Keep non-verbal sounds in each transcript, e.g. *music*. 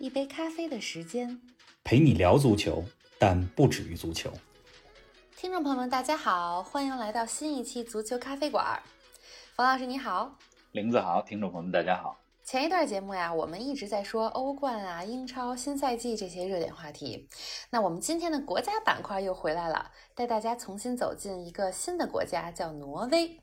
一杯咖啡的时间，陪你聊足球，但不止于足球。听众朋友们，大家好，欢迎来到新一期足球咖啡馆。冯老师你好，林子豪，听众朋友们大家好。前一段节目呀，我们一直在说欧冠啊、英超、新赛季这些热点话题。那我们今天的国家板块又回来了，带大家重新走进一个新的国家，叫挪威。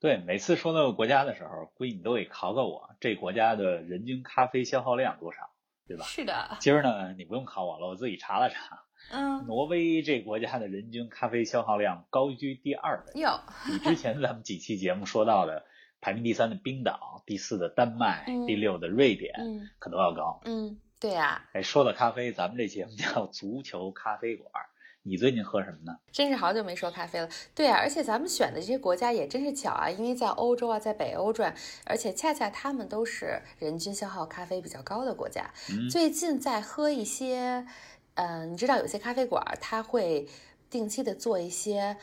对，每次说到国家的时候，估计你都得考考我，这国家的人均咖啡消耗量多少，对吧？是的。今儿呢，你不用考我了，我自己查了查。嗯。挪威这国家的人均咖啡消耗量高居第二位。哟。比之前咱们几期节目说到的。*laughs* 排名第三的冰岛，第四的丹麦，第六的瑞典，可都要高。嗯，对呀。哎，说到咖啡，咱们这节目叫足球咖啡馆。你最近喝什么呢？真是好久没说咖啡了。对啊，而且咱们选的这些国家也真是巧啊，因为在欧洲啊，在北欧转，而且恰恰他们都是人均消耗咖啡比较高的国家。最近在喝一些，嗯，你知道有些咖啡馆它会定期的做一些。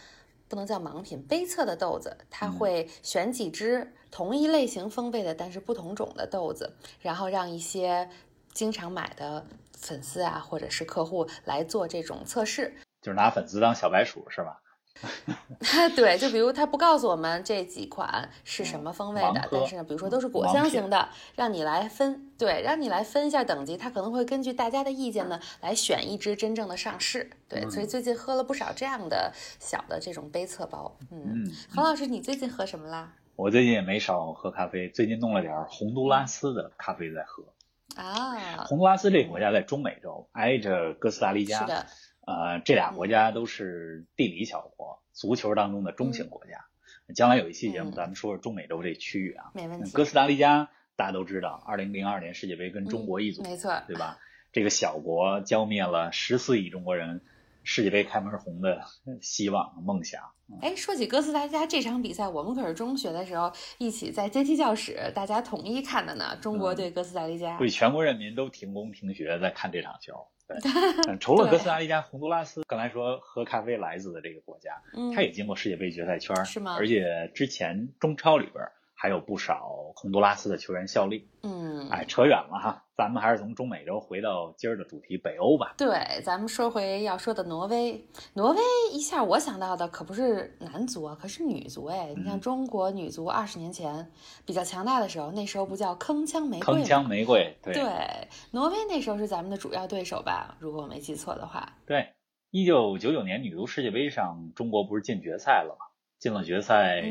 不能叫盲品，杯测的豆子，它会选几只同一类型风味的，但是不同种的豆子，然后让一些经常买的粉丝啊，或者是客户来做这种测试，就是拿粉丝当小白鼠，是吧？*laughs* 对，就比如他不告诉我们这几款是什么风味的，但是呢，比如说都是果香型的，让你来分，对，让你来分一下等级，他可能会根据大家的意见呢来选一支真正的上市。对，所以最近喝了不少这样的小的这种杯测包。嗯，冯老师，你最近喝什么啦？我最近也没少喝咖啡，最近弄了点洪都拉斯的咖啡在喝。啊，洪都拉斯这个国家在中美洲，挨着哥斯达黎加。是的。呃，这俩国家都是地理小国，足球当中的中型国家。将来有一期节目，咱们说说中美洲这区域啊。没问题。哥斯达黎加大家都知道，二零零二年世界杯跟中国一组，没错，对吧？这个小国浇灭了十四亿中国人世界杯开门红的希望梦想。哎，说起哥斯达黎加这场比赛，我们可是中学的时候一起在阶梯教室大家统一看的呢。中国对哥斯达黎加，对全国人民都停工停学在看这场球。*laughs* 除了哥斯达黎加、洪都拉斯，刚才说喝咖啡来自的这个国家，它也进过世界杯决赛圈，是吗？而且之前中超里边还有不少洪都拉斯的球员效力。嗯，哎，扯远了哈，咱们还是从中美洲回到今儿的主题北欧吧。对，咱们说回要说的挪威。挪威一下我想到的可不是男足啊，可是女足哎。你像中国女足二十年前比较强大的时候，那时候不叫铿锵玫瑰铿锵玫瑰，对。对，挪威那时候是咱们的主要对手吧？如果我没记错的话。对，一九九九年女足世界杯上，中国不是进决赛了吗？进了决赛，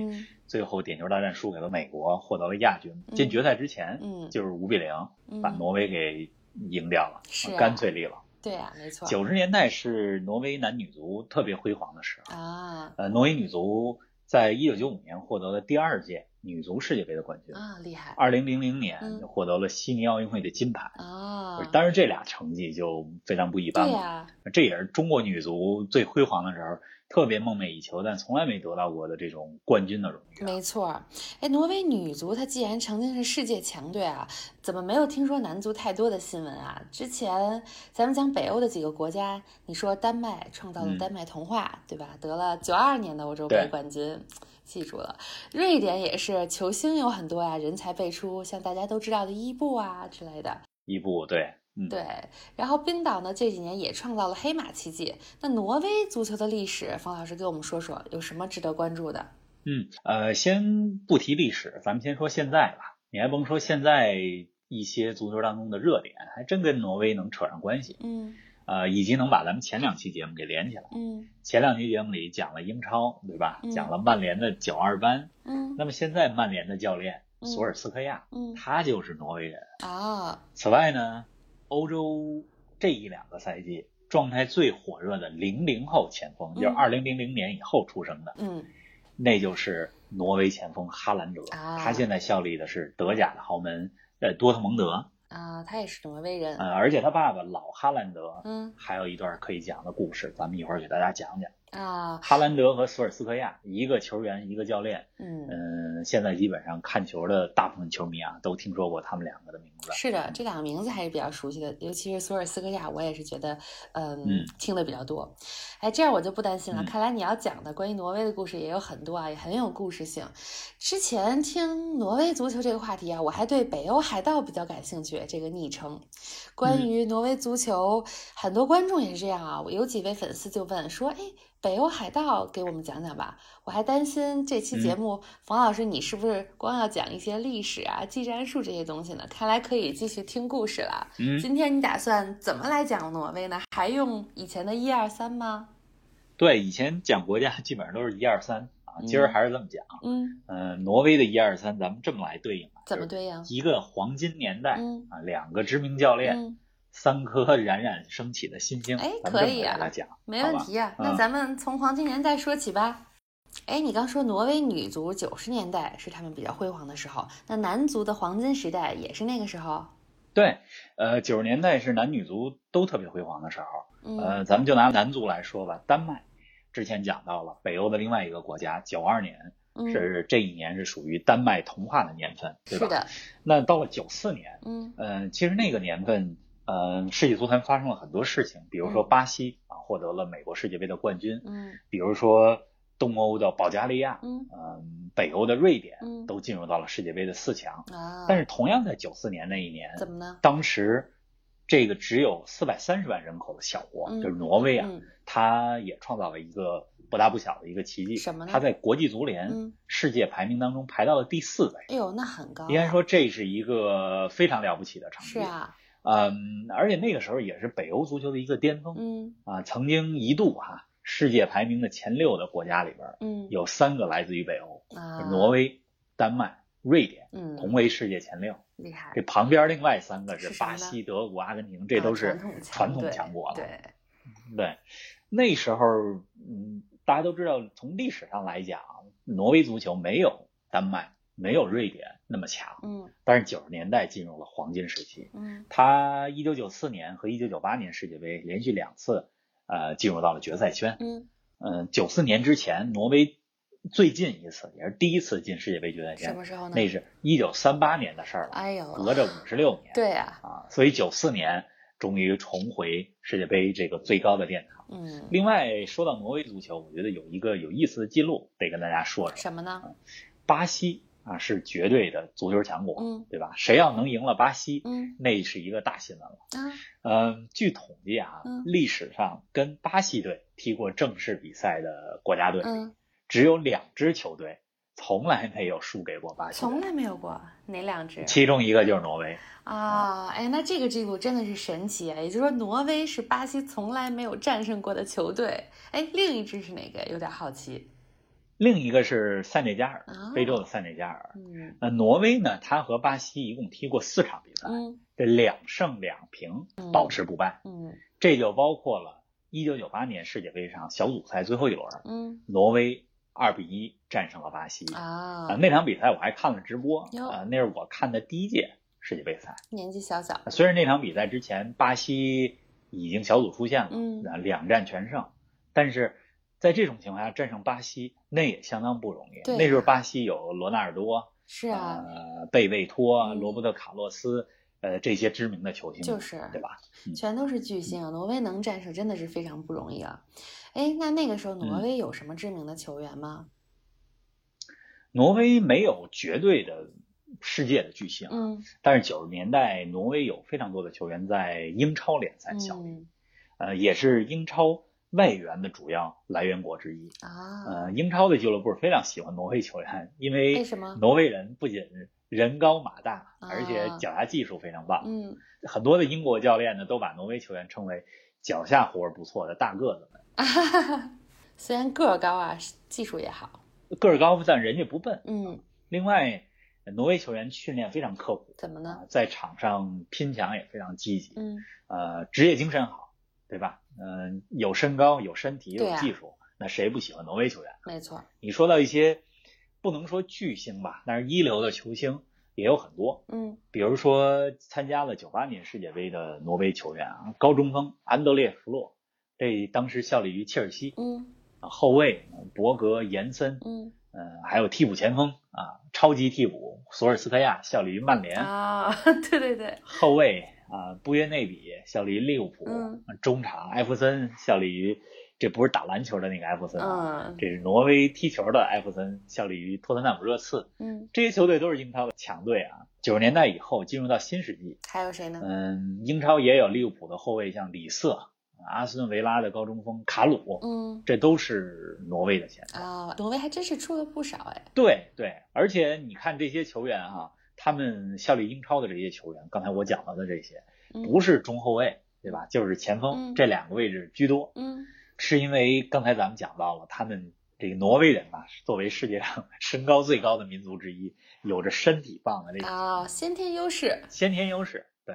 最后点球大战输给了美国，获得了亚军。进决赛之前，嗯，就是五比零把挪威给赢掉了，是干脆利落。对呀，没错。九十年代是挪威男女足特别辉煌的时候啊。呃，挪威女足在一九九五年获得了第二届女足世界杯的冠军啊，厉害。二零零零年获得了悉尼奥运会的金牌啊。当然，这俩成绩就非常不一般了。对呀，这也是中国女足最辉煌的时候。特别梦寐以求，但从来没得到过的这种冠军的荣誉。没错，哎，挪威女足她既然曾经是世界强队啊，怎么没有听说男足太多的新闻啊？之前咱们讲北欧的几个国家，你说丹麦创造了丹麦童话，对吧？得了九二年的欧洲杯冠军，记住了。瑞典也是球星有很多呀，人才辈出，像大家都知道的伊布啊之类的。伊布，对。对，然后冰岛呢这几年也创造了黑马奇迹。那挪威足球的历史，方老师给我们说说有什么值得关注的？嗯，呃，先不提历史，咱们先说现在吧。你还甭说现在一些足球当中的热点，还真跟挪威能扯上关系。嗯，呃，以及能把咱们前两期节目给连起来。嗯，前两期节目里讲了英超，对吧？讲了曼联的九二班。嗯，那么现在曼联的教练索尔斯克亚，嗯，他就是挪威人啊。此外呢？欧洲这一两个赛季状态最火热的零零后前锋，就是二零零零年以后出生的，嗯，那就是挪威前锋哈兰德。他现在效力的是德甲的豪门呃多特蒙德。啊，他也是挪威人。呃，而且他爸爸老哈兰德，嗯，还有一段可以讲的故事，咱们一会儿给大家讲讲。啊，哈兰德和索尔斯克亚，一个球员，一个教练。嗯嗯，现在基本上看球的大部分球迷啊，都听说过他们两个的名字。是的，这两个名字还是比较熟悉的，尤其是索尔斯克亚，我也是觉得，嗯，听的比较多。哎，这样我就不担心了。看来你要讲的关于挪威的故事也有很多啊，也很有故事性。之前听挪威足球这个话题啊，我还对北欧海盗比较感兴趣。这个昵称，关于挪威足球，很多观众也是这样啊。有几位粉丝就问说，哎。北欧海盗，给我们讲讲吧。我还担心这期节目，冯老师你是不是光要讲一些历史啊、技战术这些东西呢？看来可以继续听故事了。嗯，今天你打算怎么来讲挪威呢？还用以前的一二三吗？对，以前讲国家基本上都是一二三啊，今儿还是这么讲。嗯呃，挪威的一二三，咱们这么来对应。怎么对应？一个黄金年代啊，两个知名教练。三颗冉冉升起的新星，哎，可以啊，讲，没问题啊。那咱们从黄金年代说起吧。哎，你刚说挪威女足九十年代是他们比较辉煌的时候，那男足的黄金时代也是那个时候？对，呃，九十年代是男女足都特别辉煌的时候。呃，咱们就拿男足来说吧，丹麦之前讲到了，北欧的另外一个国家，九二年是这一年是属于丹麦童话的年份，对吧？是的。那到了九四年，嗯，呃，其实那个年份。嗯，世界足坛发生了很多事情，比如说巴西啊获得了美国世界杯的冠军，嗯，比如说东欧的保加利亚，嗯，北欧的瑞典，嗯，都进入到了世界杯的四强啊。但是同样在九四年那一年，怎么呢？当时这个只有四百三十万人口的小国，就是挪威啊，它也创造了一个不大不小的一个奇迹。什么呢？它在国际足联世界排名当中排到了第四位。哎呦，那很高。应该说这是一个非常了不起的成绩。是啊。嗯，而且那个时候也是北欧足球的一个巅峰。嗯啊，曾经一度哈，世界排名的前六的国家里边，嗯，有三个来自于北欧，啊，挪威、丹麦、瑞典，嗯，同为世界前六。厉害。这旁边另外三个是巴西、德国、阿根廷，这都是传统强国了。对对，那时候，嗯，大家都知道，从历史上来讲，挪威足球没有丹麦。没有瑞典那么强，嗯，但是九十年代进入了黄金时期，嗯，他一九九四年和一九九八年世界杯连续两次，呃，进入到了决赛圈，嗯，嗯，九四年之前，挪威最近一次也是第一次进世界杯决赛圈，什么时候呢？那是一九三八年的事儿了，哎呦，隔着五十六年，对呀，啊，所以九四年终于重回世界杯这个最高的殿堂，嗯，另外说到挪威足球，我觉得有一个有意思的记录得跟大家说说，什么呢？巴西。啊，是绝对的足球强国，嗯，对吧？谁要能赢了巴西，嗯，那是一个大新闻了。啊，嗯，据统计啊，嗯，历史上跟巴西队踢过正式比赛的国家队，嗯，只有两支球队从来没有输给过巴西，从来没有过哪两支？其中一个就是挪威啊，哎，那这个记录真的是神奇啊！也就是说，挪威是巴西从来没有战胜过的球队。哎，另一支是哪个？有点好奇。另一个是塞内加尔，非洲的塞内加尔。嗯，那挪威呢？他和巴西一共踢过四场比赛，嗯，这两胜两平，保持不败。嗯，这就包括了1998年世界杯上小组赛最后一轮，嗯，挪威2比一战胜了巴西。啊，那场比赛我还看了直播，啊，那是我看的第一届世界杯赛。年纪小小，虽然那场比赛之前巴西已经小组出线了，嗯，两战全胜，但是。在这种情况下战胜巴西，那也相当不容易。那时候巴西有罗纳尔多，是啊，呃，贝贝托、罗伯特卡洛斯，呃，这些知名的球星，就是对吧？全都是巨星啊！挪威能战胜真的是非常不容易啊。哎，那那个时候挪威有什么知名的球员吗？挪威没有绝对的世界的巨星，嗯，但是九十年代挪威有非常多的球员在英超联赛效力，呃，也是英超。外援的主要来源国之一啊，呃，英超的俱乐部非常喜欢挪威球员，因为为什么？挪威人不仅人高马大，而且脚下技术非常棒。嗯，很多的英国教练呢都把挪威球员称为脚下活不错的大个子们。*laughs* 虽然个儿高啊，技术也好。个儿高，但人家不笨。嗯。另外，挪威球员训练非常刻苦。怎么呢？在场上拼抢也非常积极。嗯。呃，职业精神好，对吧？嗯，有身高，有身体，有技术，啊、那谁不喜欢挪威球员？没错。你说到一些不能说巨星吧，但是一流的球星，也有很多，嗯，比如说参加了九八年世界杯的挪威球员啊，高中锋安德烈·弗洛，这当时效力于切尔西，嗯，后卫博格·延森，嗯，呃，还有替补前锋啊，超级替补索尔斯克亚效力于曼联，啊，*laughs* 对对对，后卫啊布约内比效力于利物浦，嗯，中场艾弗森效力于。这不是打篮球的那个艾弗森啊，这是挪威踢球的艾弗森，效力于托特纳姆热刺。嗯，这些球队都是英超的强队啊。九十年代以后进入到新世纪，还有谁呢？嗯，英超也有利物浦的后卫，像里瑟，阿斯顿维拉的高中锋卡鲁，嗯，这都是挪威的前锋啊。挪威还真是出了不少哎。对对，而且你看这些球员哈，他们效力英超的这些球员，刚才我讲到的这些，不是中后卫，对吧？就是前锋这两个位置居多。嗯。是因为刚才咱们讲到了，他们这个挪威人嘛，作为世界上 *laughs* 身高最高的民族之一，有着身体棒的这个啊先天优势。先天优势，对。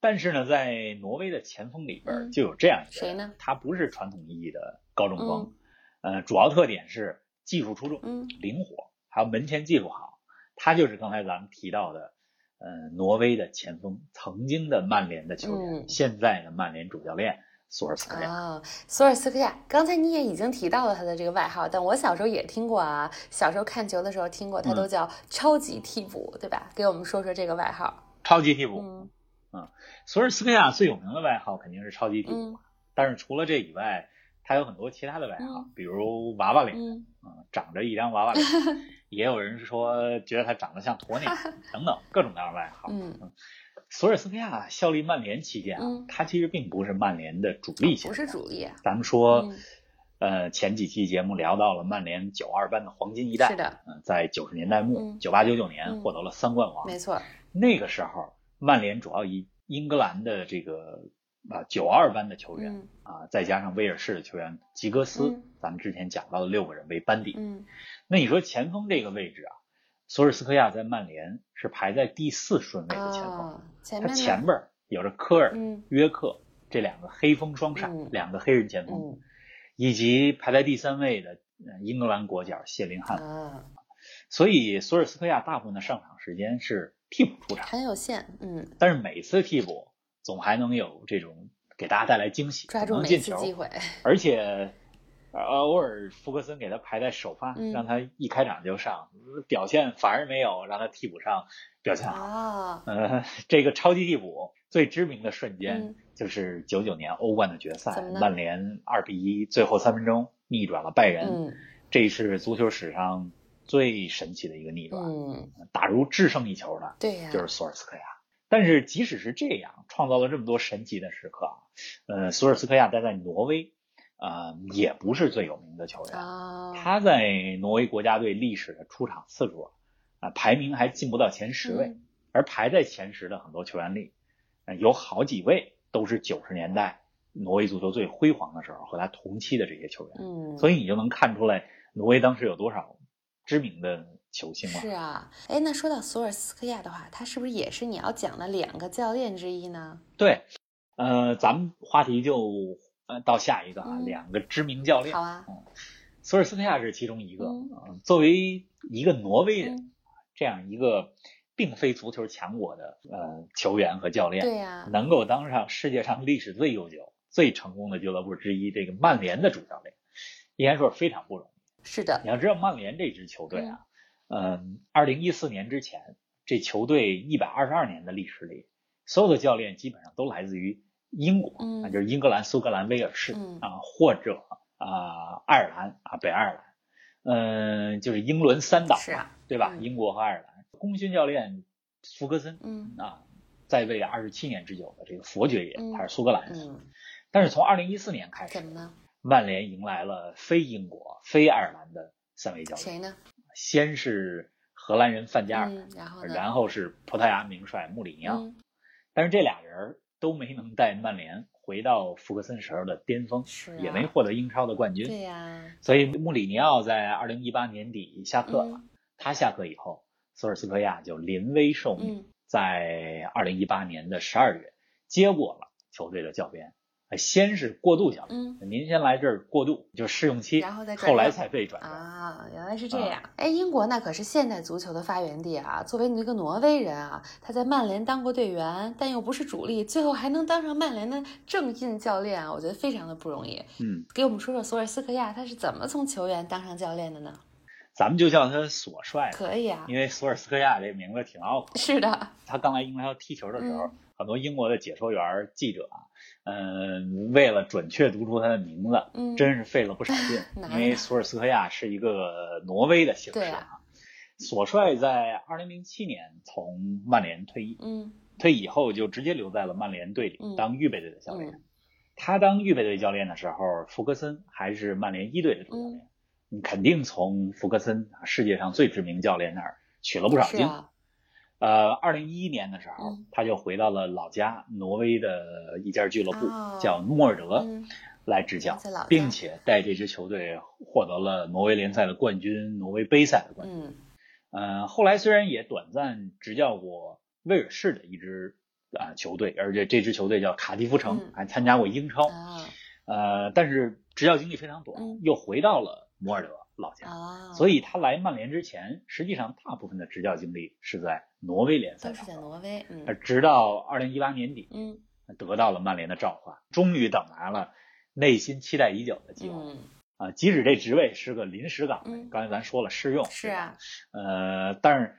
但是呢，在挪威的前锋里边就有这样一个谁呢？他不是传统意义的高中锋，呃，主要特点是技术出众，嗯，灵活，还有门前技术好。他就是刚才咱们提到的，呃，挪威的前锋，曾经的曼联的球员，现在的曼联主教练。索尔斯克亚啊，索尔斯克亚，刚才你也已经提到了他的这个外号，但我小时候也听过啊，小时候看球的时候听过，他都叫超级替补，对吧？给我们说说这个外号。超级替补，嗯，嗯，索尔斯克亚最有名的外号肯定是超级替补，但是除了这以外，他有很多其他的外号，比如娃娃脸，嗯，长着一张娃娃脸，*laughs* 也有人说觉得他长得像鸵鸟，*laughs* 等等各种各样的外号，嗯。索尔斯克亚效力曼联期间啊，他其实并不是曼联的主力前锋，不是主力。咱们说，呃，前几期节目聊到了曼联九二班的黄金一代，是的，嗯，在九十年代末，九八九九年获得了三冠王，没错。那个时候，曼联主要以英格兰的这个啊九二班的球员啊，再加上威尔士的球员吉格斯，咱们之前讲到的六个人为班底。嗯，那你说前锋这个位置啊？索尔斯克亚在曼联是排在第四顺位的前锋，他前边有着科尔、约克这两个黑风双煞，两个黑人前锋，以及排在第三位的英格兰国脚谢林汉。所以索尔斯克亚大部分的上场时间是替补出场，很有限。嗯，但是每次替补总还能有这种给大家带来惊喜，抓住每次机会，而且。呃，偶尔福克森给他排在首发，让他一开场就上，表现反而没有让他替补上表现好。呃，这个超级替补最知名的瞬间就是九九年欧冠的决赛，曼联二比一最后三分钟逆转了拜仁，这是足球史上最神奇的一个逆转，嗯打入制胜一球的，对呀，就是索尔斯克亚。但是即使是这样，创造了这么多神奇的时刻，呃，索尔斯克亚待在挪威。啊，也不是最有名的球员。他在挪威国家队历史的出场次数啊，排名还进不到前十位。而排在前十的很多球员里，有好几位都是九十年代挪威足球最辉煌的时候和他同期的这些球员。嗯，所以你就能看出来挪威当时有多少知名的球星了。是啊，哎，那说到索尔斯克亚的话，他是不是也是你要讲的两个教练之一呢？对，呃，咱们话题就。呃，到下一个啊，两个知名教练，好啊，嗯，索尔斯克亚是其中一个。嗯，作为一个挪威人，这样一个并非足球强国的呃球员和教练，对呀，能够当上世界上历史最悠久、最成功的俱乐部之一这个曼联的主教练，应该说是非常不容易。是的，你要知道曼联这支球队啊，嗯，二零一四年之前，这球队一百二十二年的历史里，所有的教练基本上都来自于。英国啊，就是英格兰、苏格兰、威尔士啊，或者啊爱尔兰啊，北爱尔兰，嗯，就是英伦三岛嘛，对吧？英国和爱尔兰，功勋教练福格森，嗯啊，在位二十七年之久的这个佛爵爷，他是苏格兰人。但是从二零一四年开始，怎么呢？曼联迎来了非英国、非爱尔兰的三位教练。谁呢？先是荷兰人范加尔，然后然后是葡萄牙名帅穆里尼奥。但是这俩人。都没能带曼联回到福克森时候的巅峰，也没获得英超的冠军。对呀，所以穆里尼奥在二零一八年底下课了。他下课以后，索尔斯克亚就临危受命，在二零一八年的十二月接过了球队的教鞭，先是过渡教练，您先来这儿过渡，就试用期，然后再后来才被转啊，原来是这样。哎，英国那可是现代足球的发源地啊。作为你这个挪威人啊，他在曼联当过队员，但又不是主力，最后还能当上曼联的正印教练啊，我觉得非常的不容易。嗯，给我们说说索尔斯克亚他是怎么从球员当上教练的呢？咱们就叫他索帅，可以啊，因为索尔斯克亚这名字挺拗口。是的，他刚来英超踢球的时候，很多英国的解说员、记者啊。嗯，为了准确读出他的名字，嗯，真是费了不少劲。*laughs* 因为索尔斯克亚是一个挪威的姓氏啊。索帅在二零零七年从曼联退役，嗯，退役以后就直接留在了曼联队里当预备队的教练。他当预备队教练的时候，福格森还是曼联一队的主教练。你肯定从福格森世界上最知名教练那儿取了不少经。呃，二零一一年的时候，他就回到了老家挪威的一家俱乐部，叫诺尔德，来执教，并且带这支球队获得了挪威联赛的冠军、挪威杯赛的冠军。嗯，后来虽然也短暂执教过威尔士的一支啊球队，而且这支球队叫卡迪夫城，还参加过英超。呃，但是执教经历非常短，又回到了摩尔德。老家，所以他来曼联之前，实际上大部分的执教经历是在挪威联赛都是在挪威。嗯，直到二零一八年底，嗯，得到了曼联的召唤，终于等来了内心期待已久的机会。嗯，啊，即使这职位是个临时岗位，刚才咱说了试用，是啊，呃，但是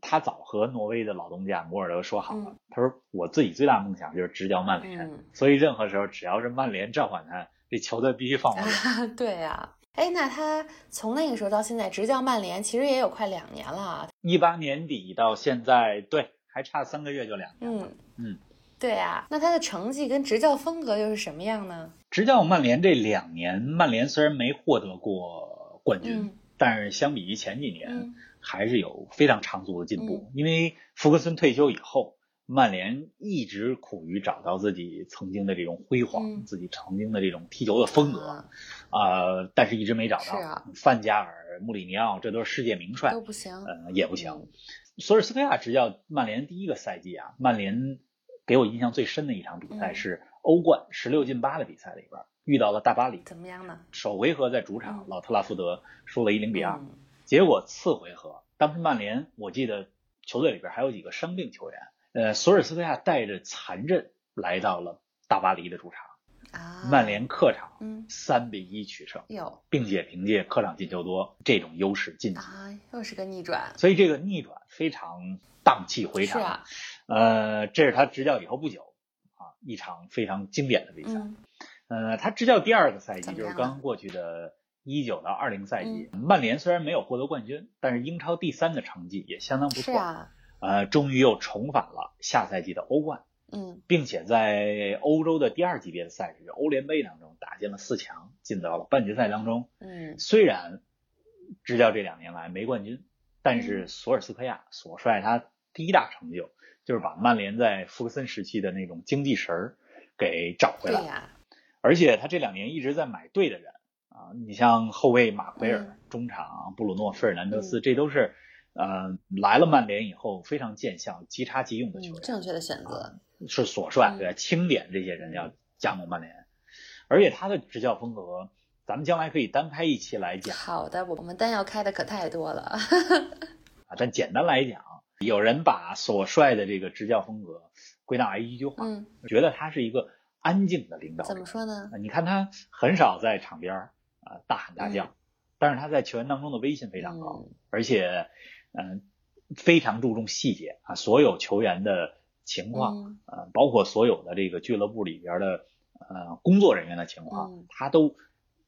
他早和挪威的老东家摩尔德说好了，他说我自己最大梦想就是执教曼联，所以任何时候只要是曼联召唤他，这球队必须放我走。对呀。哎，那他从那个时候到现在执教曼联，其实也有快两年了。一八年底到现在，对，还差三个月就两年了。嗯嗯，对啊。那他的成绩跟执教风格又是什么样呢？执教曼联这两年，曼联虽然没获得过冠军，但是相比于前几年，还是有非常长足的进步。因为福格森退休以后。曼联一直苦于找到自己曾经的这种辉煌，自己曾经的这种踢球的风格，啊，但是一直没找到。范加尔、穆里尼奥，这都是世界名帅，都不行，呃，也不行。索尔斯克亚执教曼联第一个赛季啊，曼联给我印象最深的一场比赛是欧冠十六进八的比赛里边遇到了大巴黎，怎么样呢？首回合在主场老特拉福德输了一零比二，结果次回合，当时曼联我记得球队里边还有几个伤病球员。呃，索尔斯克亚带着残阵来到了大巴黎的主场，啊，曼联客场，嗯，三比一取胜，有，并且凭借客场进球多这种优势晋级，啊，又是个逆转，所以这个逆转非常荡气回肠，是啊，呃，这是他执教以后不久啊一场非常经典的比赛，呃，他执教第二个赛季就是刚刚过去的一九到二零赛季，曼联虽然没有获得冠军，但是英超第三的成绩也相当不错，是啊。呃，终于又重返了下赛季的欧冠，嗯，并且在欧洲的第二级别的赛事欧联杯当中打进了四强，进到了半决赛当中。嗯，虽然执教这两年来没冠军，但是索尔斯克亚所率他第一大成就就是把曼联在福克森时期的那种精气神儿给找回来。对呀，而且他这两年一直在买对的人啊，你像后卫马奎尔，中场布鲁诺费尔南德斯，这都是。呃，来了曼联以后非常见效，即插即用的球员，正确的选择是索帅对清点这些人要加盟曼联，而且他的执教风格，咱们将来可以单开一期来讲。好的，我们单要开的可太多了啊，但简单来讲，有人把索帅的这个执教风格归纳为一句话，嗯，觉得他是一个安静的领导。怎么说呢？你看他很少在场边啊大喊大叫，但是他在球员当中的威信非常高，而且。嗯，非常注重细节啊，所有球员的情况，呃，包括所有的这个俱乐部里边的呃工作人员的情况，他都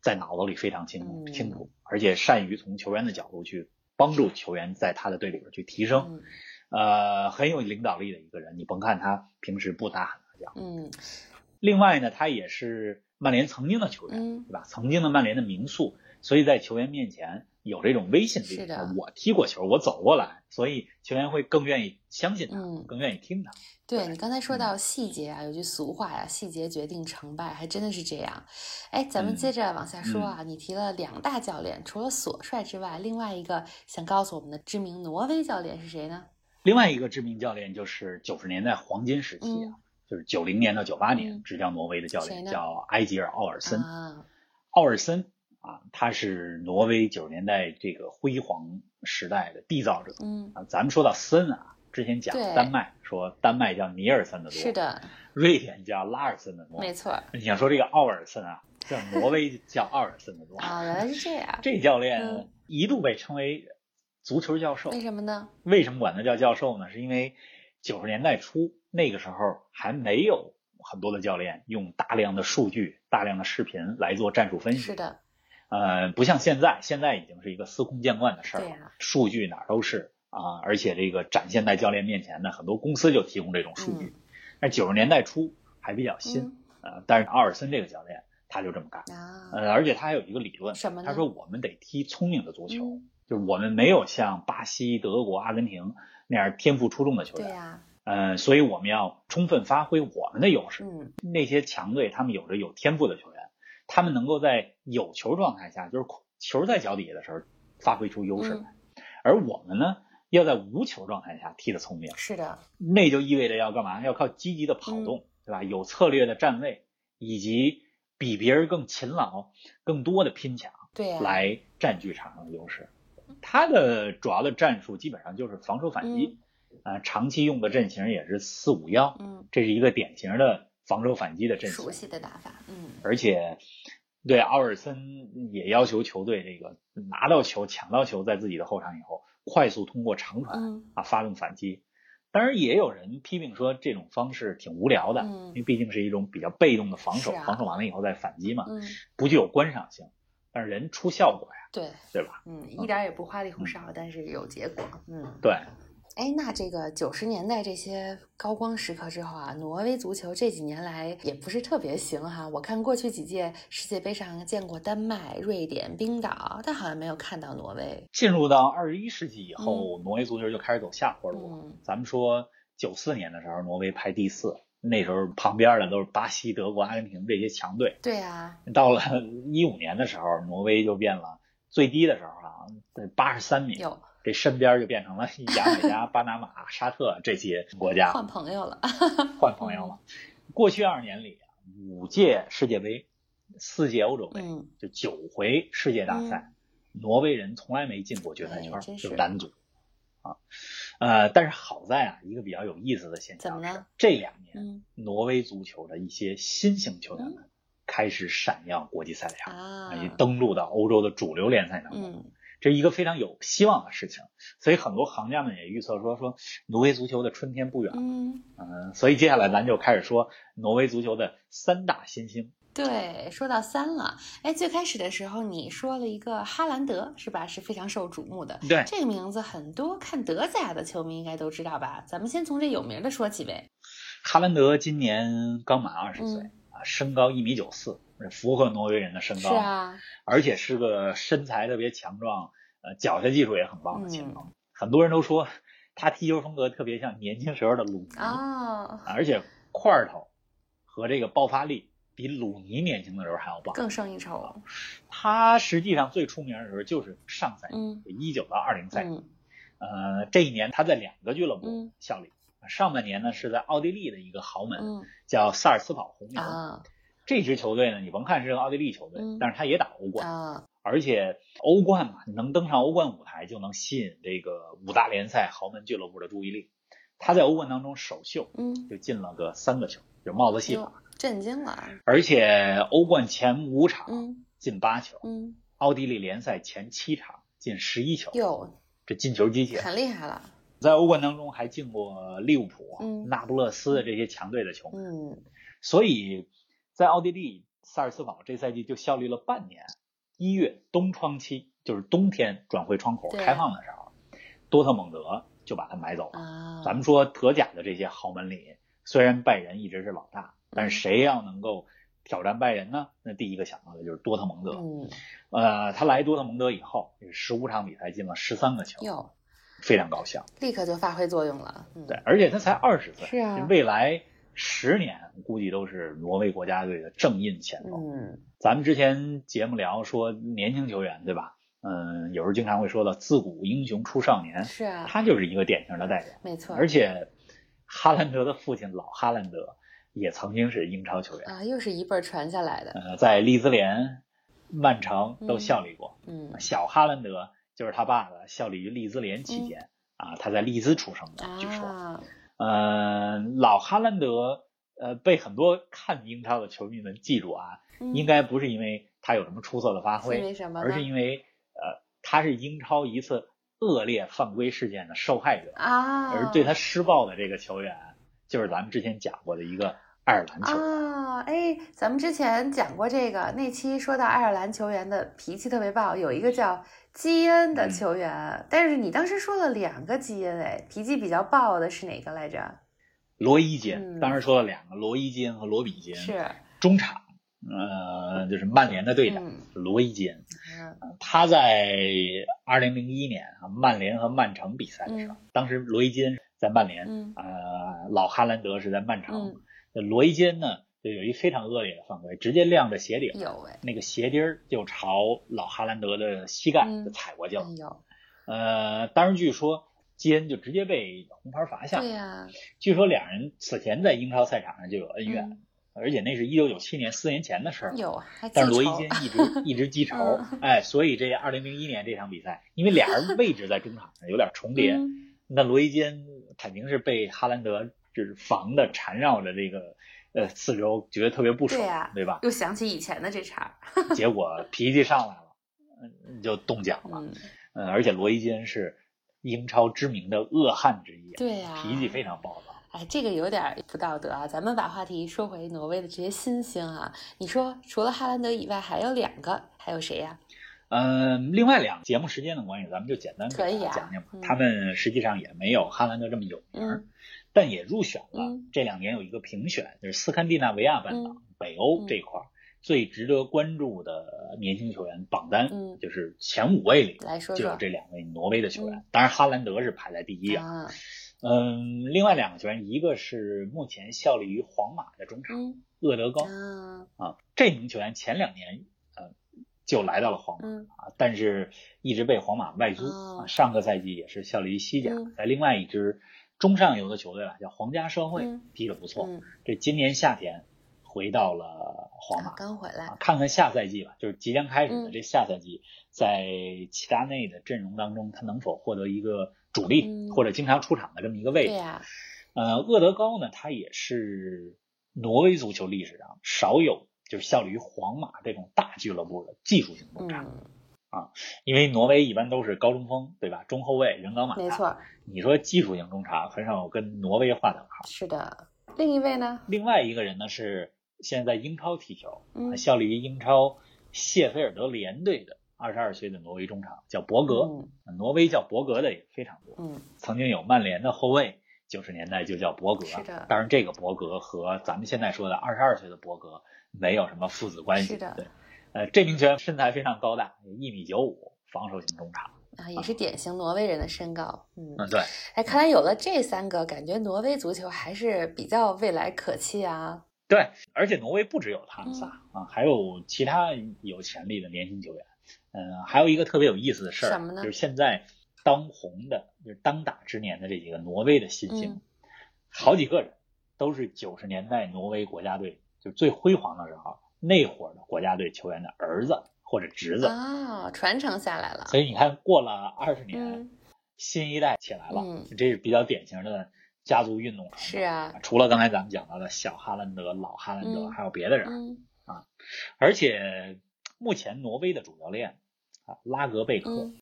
在脑子里非常清清楚，而且善于从球员的角度去帮助球员在他的队里边去提升，呃，很有领导力的一个人。你甭看他平时不大喊大叫，嗯，另外呢，他也是曼联曾经的球员，对吧？曾经的曼联的名宿，所以在球员面前。有这种威信力，我踢过球，我走过来，所以球员会更愿意相信他，更愿意听他。对你刚才说到细节啊，有句俗话呀，细节决定成败，还真的是这样。哎，咱们接着往下说啊，你提了两大教练，除了索帅之外，另外一个想告诉我们的知名挪威教练是谁呢？另外一个知名教练就是九十年代黄金时期啊，就是九零年到九八年执教挪威的教练叫埃吉尔奥尔森。啊，奥尔森啊，他是挪威九十年代这个辉煌时代的缔造者。嗯啊，咱们说到森啊，之前讲丹麦说丹麦叫尼尔森的多，是的，瑞典叫拉尔森的多，没错。你想说这个奥尔森啊，叫挪威叫奥尔森的多啊，原来是这样。这教练一度被称为足球教授，为什么呢？为什么管他叫教授呢？是因为九十年代初那个时候还没有很多的教练用大量的数据、大量的视频来做战术分析。是的，呃，不像现在，现在已经是一个司空见惯的事儿了。啊、数据哪都是啊，而且这个展现在教练面前呢，很多公司就提供这种数据。那九十年代初还比较新，嗯、呃，但是奥尔森这个教练他就这么干。啊、呃，而且他还有一个理论，什么呢？他说我们得踢聪明的足球。嗯就是我们没有像巴西、德国、阿根廷那样天赋出众的球员，对呀、呃，所以我们要充分发挥我们的优势。嗯，那些强队他们有着有天赋的球员，他们能够在有球状态下，就是球在脚底下的时候发挥出优势来，嗯、而我们呢，要在无球状态下踢得聪明。是的，那就意味着要干嘛？要靠积极的跑动，嗯、对吧？有策略的站位，以及比别人更勤劳、更多的拼抢，对、啊，来占据场上的优势。他的主要的战术基本上就是防守反击，啊、嗯呃，长期用的阵型也是四五幺，嗯，这是一个典型的防守反击的阵型，熟悉的打法，嗯，而且对奥尔森也要求球队这个拿到球、抢到球，在自己的后场以后，快速通过长传、嗯、啊发动反击。当然，也有人批评说这种方式挺无聊的，嗯、因为毕竟是一种比较被动的防守，啊、防守完了以后再反击嘛，嗯，不具有观赏性。但是人出效果呀，对对吧？嗯，一点也不花里胡哨，嗯、但是有结果。嗯，对。哎，那这个九十年代这些高光时刻之后啊，挪威足球这几年来也不是特别行哈。我看过去几届世界杯上见过丹麦、瑞典、冰岛，但好像没有看到挪威。进入到二十一世纪以后，嗯、挪威足球就开始走下坡路。嗯、咱们说九四年的时候，挪威排第四。那时候旁边的都是巴西、德国、阿根廷这些强队。对啊，到了一五年的时候，挪威就变了，最低的时候啊，在八十三名，这身边就变成了牙买加、巴拿马、*laughs* 沙特这些国家，换朋友了，*laughs* 换朋友了。过去二十年里，五届世界杯、四届欧洲杯，嗯、就九回世界大赛，嗯、挪威人从来没进过决赛圈，哎、就是男足。啊，呃，但是好在啊，一个比较有意思的现象是，这两年、嗯、挪威足球的一些新型球员们开始闪耀国际赛场，啊，也登陆到欧洲的主流联赛当中，嗯、这是一个非常有希望的事情。所以很多行家们也预测说，说挪威足球的春天不远。嗯嗯、呃，所以接下来咱就开始说挪威足球的三大新星。对，说到三了，哎，最开始的时候你说了一个哈兰德是吧？是非常受瞩目的。对，这个名字很多看德甲的球迷应该都知道吧？咱们先从这有名的说起呗。哈兰德今年刚满二十岁嗯啊，身高一米九四，符合挪威人的身高。是啊，而且是个身材特别强壮，呃，脚下技术也很棒的前锋。嗯、很多人都说他踢球风格特别像年轻时候的鲁尼，哦，而且块头和这个爆发力。比鲁尼年轻的时候还要棒，更胜一筹。他实际上最出名的时候就是上赛季，嗯，一九到二零赛季。嗯、呃，这一年他在两个俱乐部嗯效力。上半年呢是在奥地利的一个豪门，嗯、叫萨尔茨堡红牛。啊，这支球队呢，你甭看是个奥地利球队，嗯、但是他也打欧冠，啊、而且欧冠嘛，能登上欧冠舞台就能吸引这个五大联赛豪门俱乐部的注意力。他在欧冠当中首秀，嗯，就进了个三个球，就帽子戏法。震惊了，而且欧冠前五场嗯进八球，嗯，奥地利联赛前七场进十一球，哟，这进球机器很厉害了。在欧冠当中还进过利物浦、嗯、那不勒斯的这些强队的球，嗯，所以在奥地利萨尔茨堡这赛季就效力了半年。一月冬窗期就是冬天转会窗口开放的时候，多特蒙德就把他买走了。啊，咱们说德甲的这些豪门里，虽然拜仁一直是老大。但是谁要能够挑战拜仁呢？那第一个想到的就是多特蒙德。嗯，呃，他来多特蒙德以后，十五场比赛进了十三个球，哟，非常高效，立刻就发挥作用了。嗯、对，而且他才二十岁，是啊，未来十年估计都是挪威国家队的正印前锋。嗯，咱们之前节目聊说年轻球员，对吧？嗯，有时候经常会说到自古英雄出少年，是啊，他就是一个典型的代表。没错，而且哈兰德的父亲老哈兰德。也曾经是英超球员啊，又是一辈传下来的。呃，在利兹联、曼城都效力过。嗯，小哈兰德就是他爸爸效力于利兹联期间啊，他在利兹出生的，据说。呃，老哈兰德呃被很多看英超的球迷们记住啊，应该不是因为他有什么出色的发挥，而是因为呃他是英超一次恶劣犯规事件的受害者啊，而对他施暴的这个球员就是咱们之前讲过的一个。爱尔兰球员。啊，哎，咱们之前讲过这个那期，说到爱尔兰球员的脾气特别暴，有一个叫基恩的球员，但是你当时说了两个基恩，哎，脾气比较暴的是哪个来着？罗伊金，当时说了两个，罗伊金和罗比金是。中场，呃，就是曼联的队长罗伊金，他在二零零一年啊，曼联和曼城比赛的时候，当时罗伊金在曼联，呃，老哈兰德是在曼城。罗伊金呢，就有一非常恶劣的犯规，直接亮着鞋底，有那个鞋钉儿就朝老哈兰德的膝盖就踩过去了。有，呃，当时据说基恩就直接被红牌罚下。对呀。据说两人此前在英超赛场上就有恩怨，而且那是一九九七年四年前的事儿。有，但是罗伊金一直 *laughs* 一直记仇，哎，所以这二零零一年这场比赛，因为俩人位置在中场上有点重叠，那罗伊金肯定是被哈兰德。是防的缠绕着这个呃四周，觉得特别不爽，对吧？又想起以前的这茬，结果脾气上来了，嗯，就动脚了。嗯，而且罗伊金是英超知名的恶汉之一，对呀，脾气非常暴躁。哎，这个有点不道德啊！咱们把话题说回挪威的这些新星啊，你说除了哈兰德以外，还有两个，还有谁呀？嗯，另外两个节目时间的关系，咱们就简单可以讲讲吧。他们实际上也没有哈兰德这么有名。但也入选了。这两年有一个评选，就是斯堪的纳维亚半岛、北欧这块最值得关注的年轻球员榜单，就是前五位里就有这两位挪威的球员。当然，哈兰德是排在第一啊。嗯，另外两个球员，一个是目前效力于皇马的中场厄德高啊，这名球员前两年呃就来到了皇马啊，但是一直被皇马外租啊。上个赛季也是效力于西甲，在另外一支。中上游的球队吧，叫皇家社会，踢得不错。这今年夏天回到了皇马，刚回来。啊看看下赛季吧，就是即将开始的这下赛季，在齐达内的阵容当中，他能否获得一个主力或者经常出场的这么一个位置？对呀。呃，厄德高呢，他也是挪威足球历史上少有就是效力于皇马这种大俱乐部的技术型中场。啊，因为挪威一般都是高中锋，对吧？中后卫人高马大。没错。你说技术型中场很少有跟挪威划等号。是的。另一位呢？另外一个人呢是现在在英超踢球，效力于英超谢菲尔德联队的二十二岁的挪威中场，叫博格。挪威叫博格的也非常多。嗯。曾经有曼联的后卫，九十年代就叫博格。是的。当然，这个博格和咱们现在说的二十二岁的博格没有什么父子关系。是的。对。呃，这名球员身材非常高大，一米九五，防守型中场啊，也是典型挪威人的身高。嗯，对。哎，看来有了这三个，感觉挪威足球还是比较未来可期啊。对，而且挪威不只有他们仨啊，还有其他有潜力的年轻球员。嗯，还有一个特别有意思的事儿，什么呢？就是现在当红的，就是当打之年的这几个挪威的新星，好几个人都是九十年代挪威国家队就最辉煌的时候。那会儿的国家队球员的儿子或者侄子啊，传承下来了。所以你看，过了二十年，新一代起来了，这是比较典型的家族运动。是啊，除了刚才咱们讲到的小哈兰德、老哈兰德，还有别的人啊。而且目前挪威的主教练啊，拉格贝克，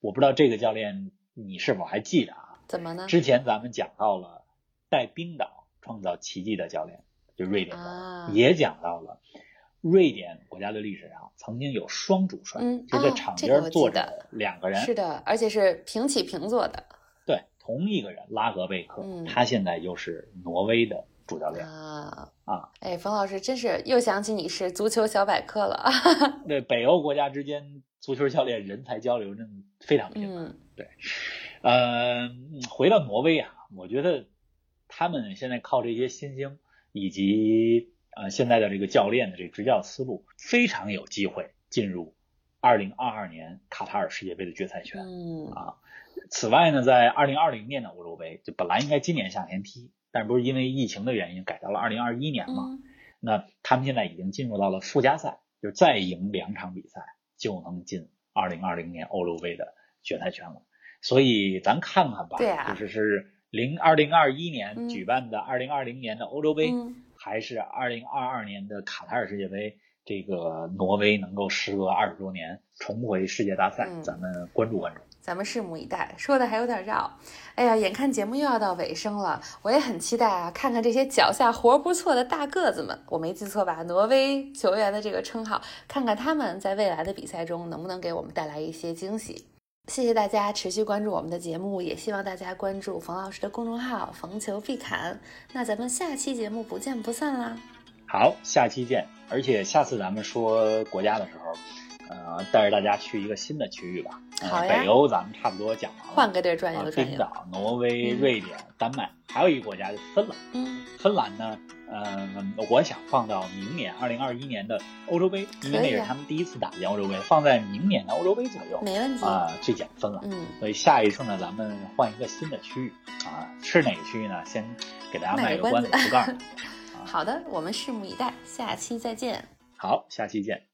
我不知道这个教练你是否还记得啊？怎么呢？之前咱们讲到了带冰岛创造奇迹的教练，就瑞典的，也讲到了。瑞典国家队历史上曾经有双主帅，就在场边坐着两个人，是的，而且是平起平坐的。对，同一个人拉格贝克，他现在又是挪威的主教练啊啊！哎，冯老师真是又想起你是足球小百科了。*laughs* 对，北欧国家之间足球教练人才交流真的非常频繁。对，呃，回到挪威啊，我觉得他们现在靠这些新星以及。呃，现在的这个教练的这个执教思路非常有机会进入二零二二年卡塔尔世界杯的决赛圈。嗯啊，此外呢，在二零二零年的欧洲杯就本来应该今年夏天踢，但是不是因为疫情的原因改到了二零二一年嘛？那他们现在已经进入到了附加赛，就再赢两场比赛就能进二零二零年欧洲杯的决赛圈了。所以咱看看吧，就是是零二零二一年举办的二零二零年的欧洲杯，还是二零二二年的卡塔尔世界杯？这个挪威能够时隔二十多年重回世界大赛，咱们关注关注。咱们拭目以待。说的还有点绕，哎呀，眼看节目又要到尾声了，我也很期待啊，看看这些脚下活不错的大个子们，我没记错吧？挪威球员的这个称号，看看他们在未来的比赛中能不能给我们带来一些惊喜。谢谢大家持续关注我们的节目，也希望大家关注冯老师的公众号“逢球必侃”。那咱们下期节目不见不散啦！好，下期见。而且下次咱们说国家的时候，呃，带着大家去一个新的区域吧。好呀。北欧咱们差不多讲完了，换个地儿转悠转悠。冰岛、挪威、瑞典、丹麦，还有一个国家就是芬兰。嗯。芬兰呢，嗯，我想放到明年二零二一年的欧洲杯，因为那是他们第一次打进欧洲杯，放在明年的欧洲杯左右。没问题。啊，去讲芬兰。嗯。所以下一次呢，咱们换一个新的区域啊，是哪个区域呢？先给大家卖个关子，不告诉你。好的，我们拭目以待，下期再见。好，下期见。